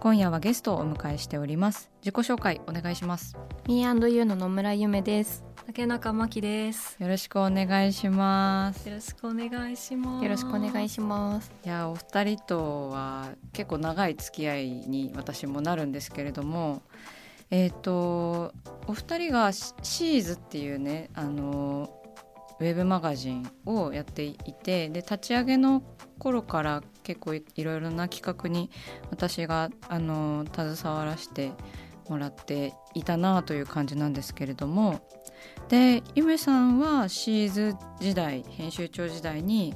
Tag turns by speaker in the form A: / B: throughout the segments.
A: 今夜はゲストをお迎えしております自己紹介お願いします
B: Me&You の野村ゆめです。
C: 竹中真希です。
A: よろしくお願いします
C: よろしくお願いします。
B: よろしくお願いします。
A: いやお二人とは結構長い付き合いに私もなるんですけれどもえっ、とお二人がシ She is っていうねあのウェブマガジンをやっていてで立ち上げの頃から結構いいろいろな企画に私があの携わらせてもらっていたなという感じなんですけれどもでゆめさんは She is 時代編集長時代に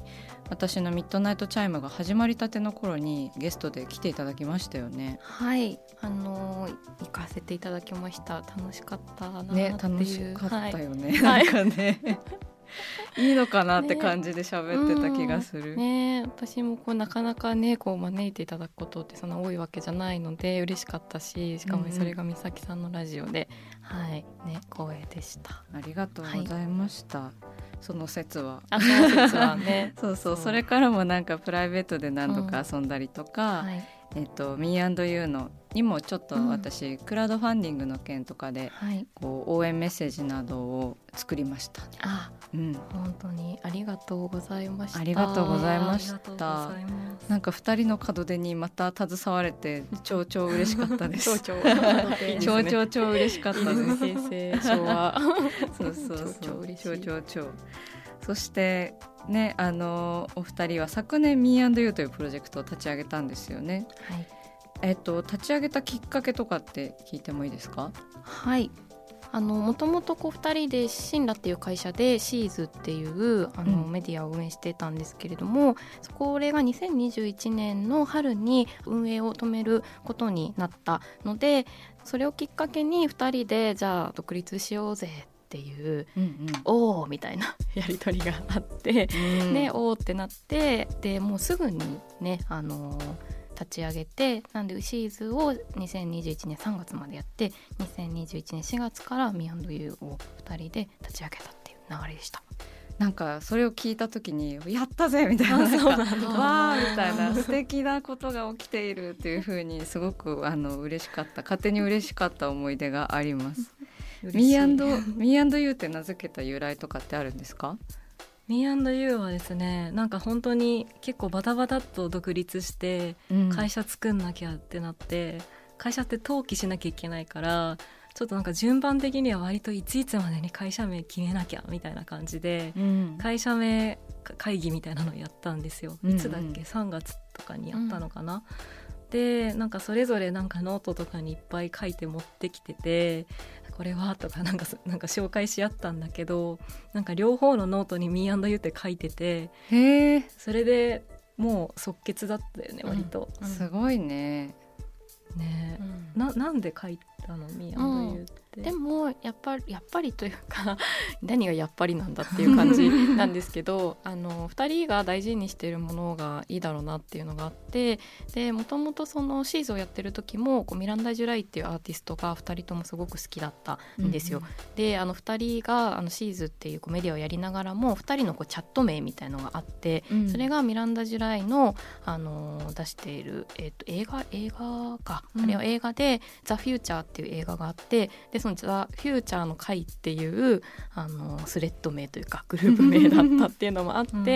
A: 私のミッドナイトチャイムが始まりたての頃にゲストで来ていただきましたよね。
B: はい、あのー行かせていただきました。楽しかったなっていう。
A: ね楽しかったよね。
B: はい
A: なんかねい いのかなって感じで喋ってた気がする。
B: ね、私もこうなかなかねこう招いていただくことってそんな多いわけじゃないので嬉しかったししかもそれが美咲さんのラジオで、はい。ね光栄でした。
A: ありがとうございました。その説は。
B: あその説はね。
A: そう そう。
B: そ
A: れからもなんかプライベートで何度か遊んだりとか、
B: はい。
A: えっと Me&You のにもちょっと私、クラウドファンディングの件とかで
B: はい
A: こう応援メッセージなどを作りました。
B: あ
A: うん、
B: 本当にありがとうございました。
A: ありがとうございました。なんか二人の門出にまた携われて超超嬉しかったです。
B: 超超
A: 超超超嬉しかったです。
B: 平成昭和
A: そうそうそう。
B: 超超
A: 超。そしてねあのお二人は昨年 Me&You というプロジェクトを立ち上げたんですよね。
B: はい
A: えっと立ち上げたきっかけとかって聞いてもいいですか？
B: はいあのもともとこう2人でシンラっていう会社でシーズっていうあの、
A: うん
B: メディアを運営してたんですけれどもそこれが2021年の春に運営を止めることになったのでそれをきっかけに2人でじゃあ独立しようぜっていう
A: うん
B: おおみたいな やり取りがあって、
A: うん。
B: でおおってなってでもうすぐにねあの立ち上げてなんでシーズを2021年3月までやって2021年4月から Me&You を2人で立ち上げたっていう流れでした。
A: なんかそれを聞いた時にやったぜみたいな わあみたいな素敵なことが起きているっていう風にすごくあの嬉しかった勝手に嬉しかった思い出があります。Me&You って名付けた由来とかってあるんですか？
C: Me&You はですね、なんか本当に結構バタバタっと独立して会社作んなきゃってなって、会社って登記しなきゃいけないから、ちょっとなんか順番的には割といついつまでに会社名決めなきゃみたいな感じで、
A: うん。
C: 会社名会議みたいなのをやったんですよ。
A: うんうん。
C: いつだっけ、3月とかにやったのかな。でなんかそれぞれなんかノートとかにいっぱい書いて持ってきててこれはとかなんかそなんか紹介し合ったんだけどなんか両方のノートに Me&You って書いてて
A: へえ。
C: それでもう即決だったよね割と、
B: うん。
A: すごいね。
C: ね。
B: うん。
C: ななんで書いたの？Me&You って
B: でもやっぱりやっぱりというか 何がやっぱりなんだっていう感じ なんですけどあの2人が大事にしているものがいいだろうなっていうのがあってでもともとそのシーズンをやってる時もこうミランダ・ジュライっていうアーティストが2人ともすごく好きだったんですよ。うんうん、であの2人があのシーズっていうこうメディアをやりながらも2人のこうチャット名みたいのがあって、うん、それがミランダ・ジュライのあの出している、えー、と映画映画か、うん、あれは映画で「ザ・フューチャーっていう映画があってでその「ザ・フューチャーの会っていうあのスレッド名というかグループ名だったっていうのもあって、うん、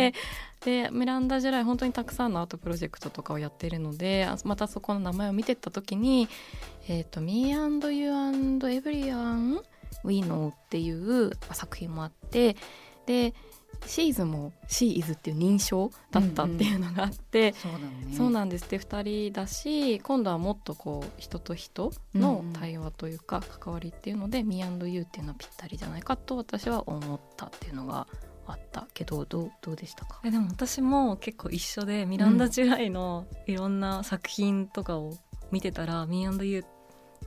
B: でミランダ・ジュライ本当にたくさんのアートプロジェクトとかをやっているのでまたそこの名前を見てった時に「えーと、Me and You and Everyone We Know」っていう作品もあってでシーズも「シーイズっていう認証だったっていうのがあって、
A: うんうん、
B: そうなんです。って2人だし今度はもっとこう人と人の対話というか関わりっていうので「Me&You」っていうのはぴったりじゃないかと私は思ったっていうのがあったけどどうどうでしたか？
C: えでも私も結構一緒でミランダ・ジュライのいろんな作品とかを見てたら「Me&You」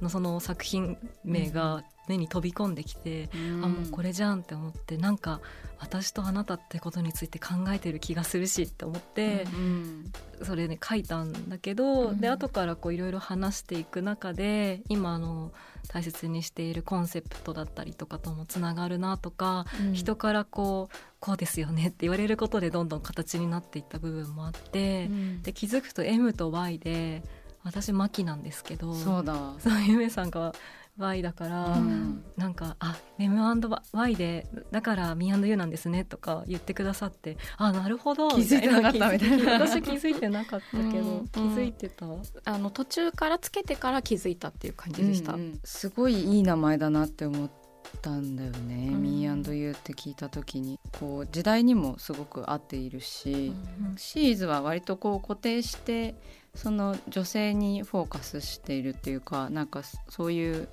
C: のその作品名が目に飛び込んできて、うん、あもうこれじゃんって思ってなんか私とあなたってことについて考えてる気がするしって思って、うん、それね書いたんだけど、うん、で後からこういろいろ話していく中で今の大切にしているコンセプトだったりとかともつながるなとか、うん、人からこうこうですよねって言われることでどんどん形になっていった部分もあって、で気づくと M と Y で私マキなんですけど
A: そうだ。
C: そうゆめさんが Y だから、うん、なんか「あ M&Y でだから Me&You なんですね」とか言ってくださって「あなるほど」
A: 気づいてなかったみたいな。
C: 私気づいてなかったけど、うん、気づいてた？
B: あの途中からつけてから気づいたっていう感じでした、うんう
A: ん、すごいいい名前だなって思ったんだよね「Me&You」って聞いた時に。こう時代にもすごく合っているし、うん、シーズは割とこう固定してその女性にフォーカスしているっていうかなんかそういう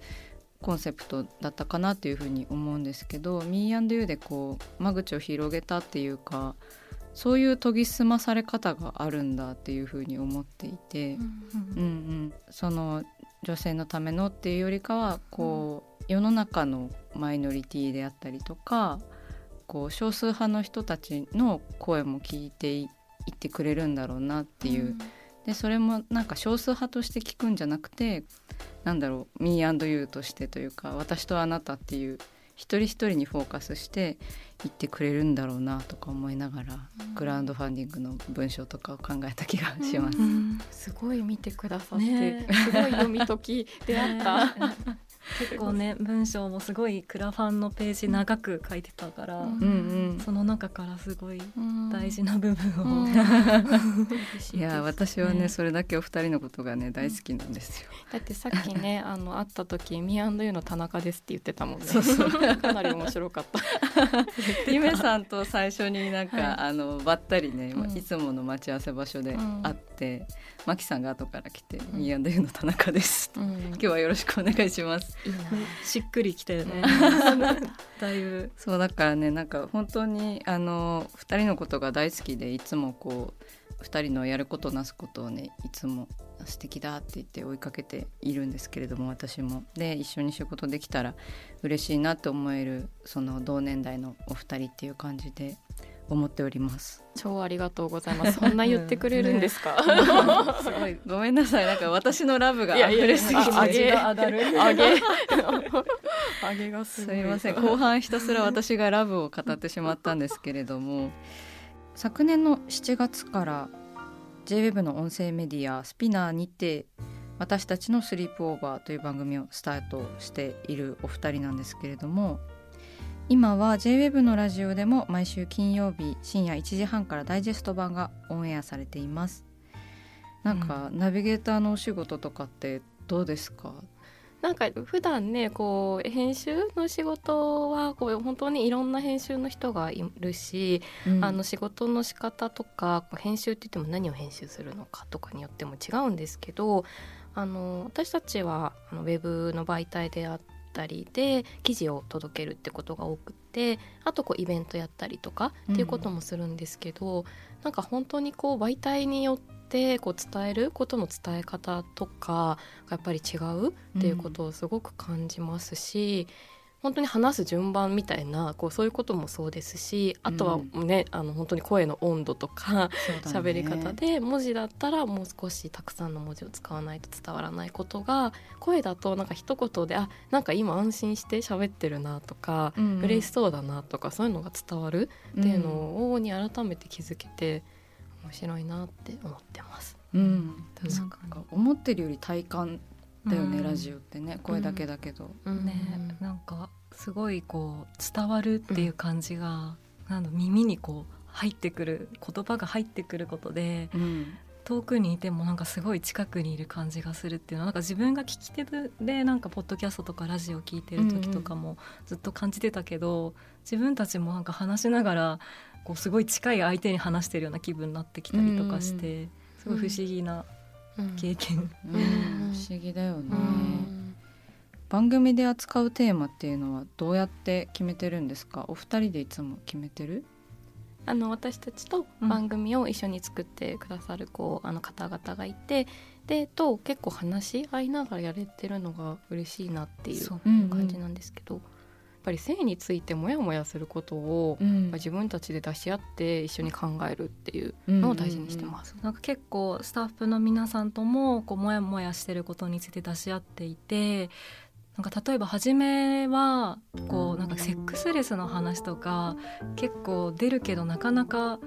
A: コンセプトだったかなっていうふうに思うんですけど Me&You でこう間口を広げたっていうかそういう研ぎ澄まされ方があるんだっていうふうに思っていて、うん。うんうん、その女性のためのっていうよりかはこう、世の中のマイノリティであったりとかこう少数派の人たちの声も聞いていってくれるんだろうなっていう。うんでそれもなんか少数派として聞くんじゃなくてなんだろう Me&You としてというか私とあなたっていう一人一人にフォーカスして言ってくれるんだろうなとか思いながら、うん、クラウドファンディングの文章とかを考えた気がします。うん、
B: すごい見てくださって、ね、すごい読み解き出会った。
C: 結構ね文章もすごいクラファンのページ長く書いてたから、うんうん、その中からすごい大事な部分を、
A: いや私はね、ね、それだけお二人のことがね大好きなんですよ、
B: だってさっきね あの会った時「ミアンドユの田中です」って言ってたもんね。そうそう。かなり面白かった。
A: ゆめさんと最初になんか、はい、あのばったりね、うん、いつもの待ち合わせ場所で会って、マキさんが後から来て「ミアンドユの田中です」うん、今日はよろしくお願いします。
C: いいな。しっくりきたよね。だいぶ。
A: そうだからねなんか本当にあの2人のことが大好きでいつもこう2人のやることなすことをねいつも素敵だって言って追いかけているんですけれども私も。で一緒に仕事できたら嬉しいなって思えるその同年代のお二人っていう感じで思っております。
B: 超ありがとうございます。そんな言ってくれるんですか、
A: ね、すごい。ごめんなさい。なんか私のラブが溢れすぎて。
B: 味が上がる。上げ。上げが
A: すすみません。後半ひたすら私がラブを語ってしまったんですけれども昨年の7月から JWEB の音声メディアスピナーにて私たちのスリープオーバーという番組をスタートしているお二人なんですけれども今は JWEB のラジオでも毎週金曜日深夜1時半からダイジェスト版がオンエアされています。なんか、うん、ナビゲーターのお仕事とかってどうですか？
B: なんか普段ねこう編集の仕事はこう本当にいろんな編集の人がいるし、うん、あの仕事の仕方とか編集って言っても何を編集するのかとかによっても違うんですけどあの私たちはあのウェブの媒体であってったりで記事を届けるってことが多くてあとこうイベントやったりとかっていうこともするんですけど、うん、なんか本当にこう媒体によっってこう伝えることの伝え方とかがやっぱり違うっていうことをすごく感じますし、本当に話す順番みたいなこうそういうこともそうですしあとはね、うん、あの本当に声の温度とか喋、ね、り方で文字だったらもう少したくさんの文字を使わないと伝わらないことが声だとなんか一言であなんか今安心して喋ってるなとか、うん、嬉しそうだなとかそういうのが伝わるっていうのをに改めて気づけて面白いなって思ってます。
A: うん、確か思ってるより体感だよね、ラジオってね声だけだけど、
C: ね。なんかすごいこう伝わるっていう感じが、なんだ耳にこう入ってくる言葉が入ってくることで、遠くにいてもなんかすごい近くにいる感じがするっていうのはなんか自分が聞き手でなんかポッドキャストとかラジオ聞いてる時とかもずっと感じてたけど、自分たちもなんか話しながらこうすごい近い相手に話してるような気分になってきたりとかして、すごい不思議な経験、
A: うん、不思議だよね、番組で扱うテーマっていうのはどうやって決めてるんですか？お二人でいつも決めてる？
B: あの私たちと番組を一緒に作ってくださるこうあの方々がいてでと結構話し合いながらやれてるのが嬉しいなっていう感じなんですけど、ぱり性についてモヤモヤすることを、うん、自分たちで出し合って一緒に考えるっていうのを大事にしてます。
C: なんか結構スタッフの皆さんともこうモヤモヤしてることについて出し合っていてなんか例えば初めはこうなんかセックスレスの話とか結構出るけどなかなか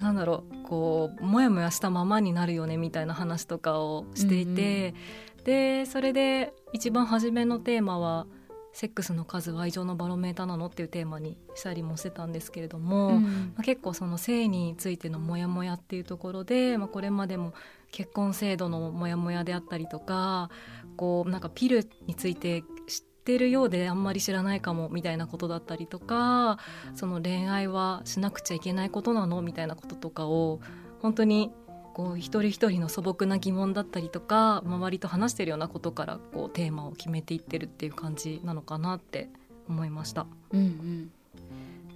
C: なんだろうこうモヤモヤしたままになるよねみたいな話とかをしていて、うんうん、でそれで一番初めのテーマは「セックスの数は愛情のバロメーターなのっていうテーマにしたりもしてたんですけれども、うん、まあ、結構その性についてのモヤモヤっていうところで、まあ、これまでも結婚制度のモヤモヤであったりとかこうなんかピルについて知ってるようであんまり知らないかもみたいなことだったりとかその恋愛はしなくちゃいけないことなのみたいなこととかを本当にこう一人一人の素朴な疑問だったりとか周りと話してるようなことからこうテーマを決めていってるっていう感じなのかなって思いました。
A: うんうん、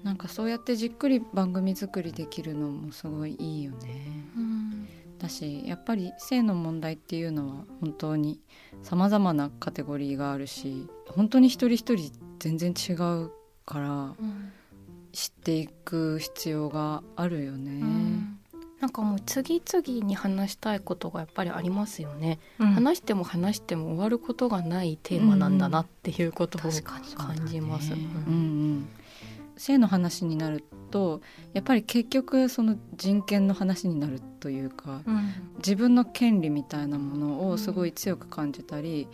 A: なんかそうやってじっくり番組作りできるのもすごいいいよね。うん、だしやっぱり性の問題っていうのは本当にさまざまなカテゴリーがあるし本当に一人一人全然違うから、うん、知っていく必要があるよね。うん
B: なんかもう次々に話したいことがやっぱりありますよね、うん、話しても話しても終わることがないテーマなんだなっていうことを感じます。
A: 性の話になるとやっぱり結局その人権の話になるというか、うん、自分の権利みたいなものをすごい強く感じたり、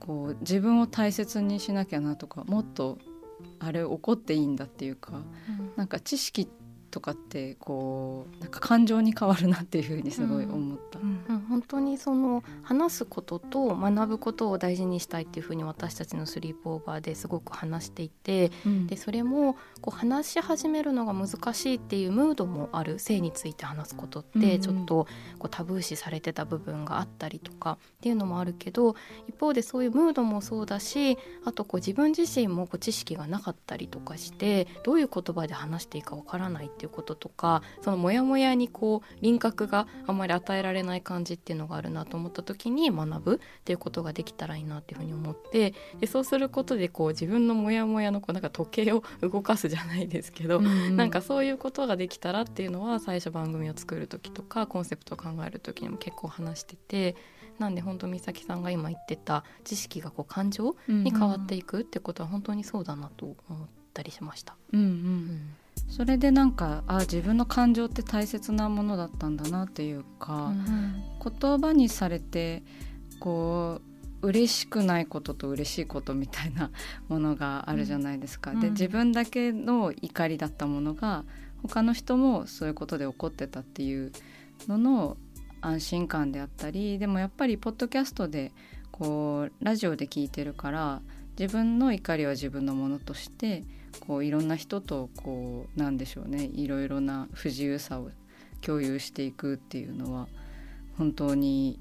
A: うん、こう自分を大切にしなきゃなとかもっとあれ起こっていいんだっていうか、うん、なんか知識ってとかってこうなんか感情に変わるなっていうふうにすごい思った、
B: うんうん、本当にその話すことと学ぶことを大事にしたいっていうふうに私たちのスリープオーバーですごく話していて、うん、でそれもこう話し始めるのが難しいっていうムードもある性について話すことってちょっとこうタブー視されてた部分があったりとかっていうのもあるけど一方でそういうムードもそうだしあとこう自分自身もこう知識がなかったりとかしてどういう言葉で話していいかわからないっていうこととかそのモヤモヤにこう輪郭があんまり与えられない感じっていうのがあるなと思った時に学ぶっていうことができたらいいなっていうふうに思ってでそうすることでこう自分のモヤモヤのこうなんか時計を動かすじゃないですけど、うんうん、なんかそういうことができたらっていうのは最初番組を作る時とかコンセプトを考える時にも結構話してて。なんで本当美咲さんが今言ってた知識がこう感情に変わっていくってことは本当にそうだなと思ったりしました。うんうん、うん
A: それでなんかあ自分の感情って大切なものだったんだなっていうか、うん、言葉にされてこう嬉しくないことと嬉しいことみたいなものがあるじゃないですか。うん、で自分だけの怒りだったものが他の人もそういうことで怒ってたっていうのの安心感であったりでもやっぱりポッドキャストでこうラジオで聞いてるから自分の怒りは自分のものとしてこういろんな人とこうなんでしょうねいろいろな不自由さを共有していくっていうのは本当に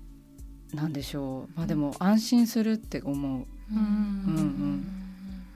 A: 何でしょう。まあでも安心するって思う。うんうん。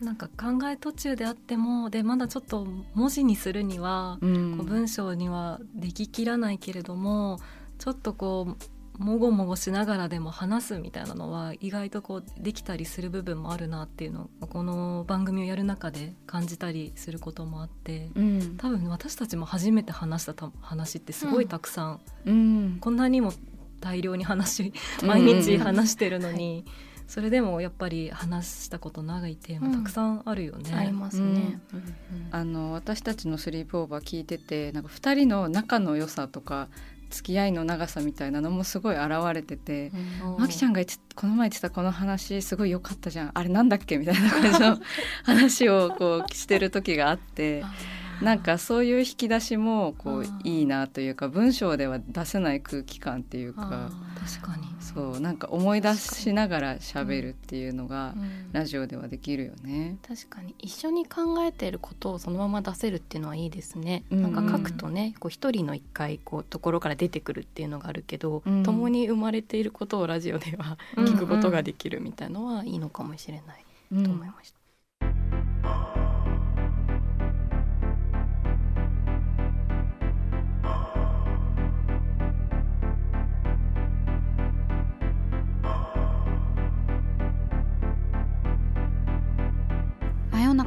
C: なんか考え途中であってもでまだちょっと文字にするには、うん、こう文章にはでききらないけれどもちょっとこうもごもごしながらでも話すみたいなのは意外とこうできたりする部分もあるなっていうのをこの番組をやる中で感じたりすることもあって、うん、多分私たちも初めて話した話ってすごいたくさん、うん、こんなにも大量に話毎日話してるのに。それでもやっぱり話したことないテーマたくさんあるよね。
B: ありますね。
A: あの私たちのスリープオーバー聞いててなんか2人の仲の良さとか付き合いの長さみたいなのもすごい現れてて、うん、マキちゃんがこの前言ってたこの話すごい良かったじゃんあれなんだっけみたいな感じの 話をこうしてる時があって。なんかそういう引き出しもこういいなというか文章では出せない空気感っていうか
C: 確かに。
A: そうなんか思い出しながら喋るっていうのがラジオではできるよね、
B: 確かに。一緒に考えてることをそのまま出せるっていうのはいいですね、うん。うん、なんか書くとねこう一人の一回こうところから出てくるっていうのがあるけど、うん、共に生まれていることをラジオでは聞くことができるみたいのはいいのかもしれないと思いました。